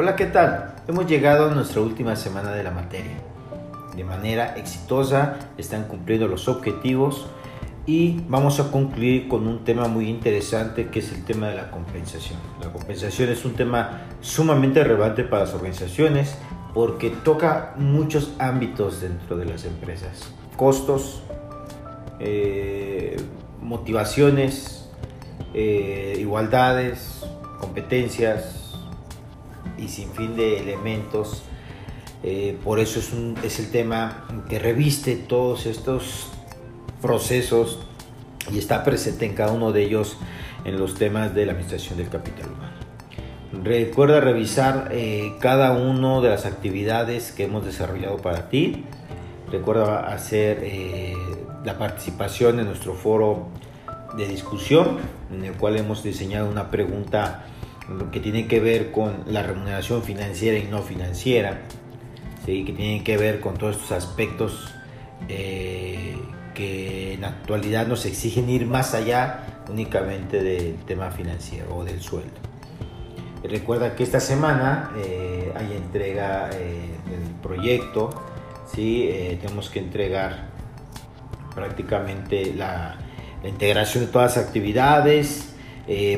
Hola, ¿qué tal? Hemos llegado a nuestra última semana de la materia. De manera exitosa están cumpliendo los objetivos y vamos a concluir con un tema muy interesante que es el tema de la compensación. La compensación es un tema sumamente relevante para las organizaciones porque toca muchos ámbitos dentro de las empresas. Costos, eh, motivaciones, eh, igualdades, competencias y sin fin de elementos. Eh, por eso es, un, es el tema que reviste todos estos procesos y está presente en cada uno de ellos en los temas de la administración del capital humano. Recuerda revisar eh, cada una de las actividades que hemos desarrollado para ti. Recuerda hacer eh, la participación en nuestro foro de discusión, en el cual hemos diseñado una pregunta que tiene que ver con la remuneración financiera y no financiera, ¿sí? que tiene que ver con todos estos aspectos eh, que en la actualidad nos exigen ir más allá únicamente del tema financiero o del sueldo. Recuerda que esta semana eh, hay entrega eh, del proyecto, ¿sí? Tenemos que entregar prácticamente la, integración de todas las actividades.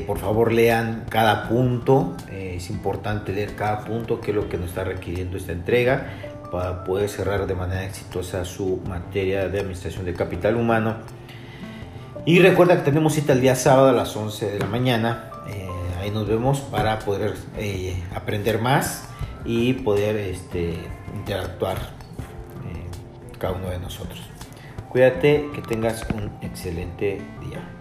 Por favor lean cada punto, es importante leer cada punto, que es lo que nos está requiriendo esta entrega para poder cerrar de manera exitosa su materia de administración de capital humano. Y recuerda que tenemos cita el día sábado a las 11 de la mañana. Eh, ahí nos vemos para poder eh, aprender más y poder este, interactuar eh, cada uno de nosotros. Cuídate, que tengas un excelente día.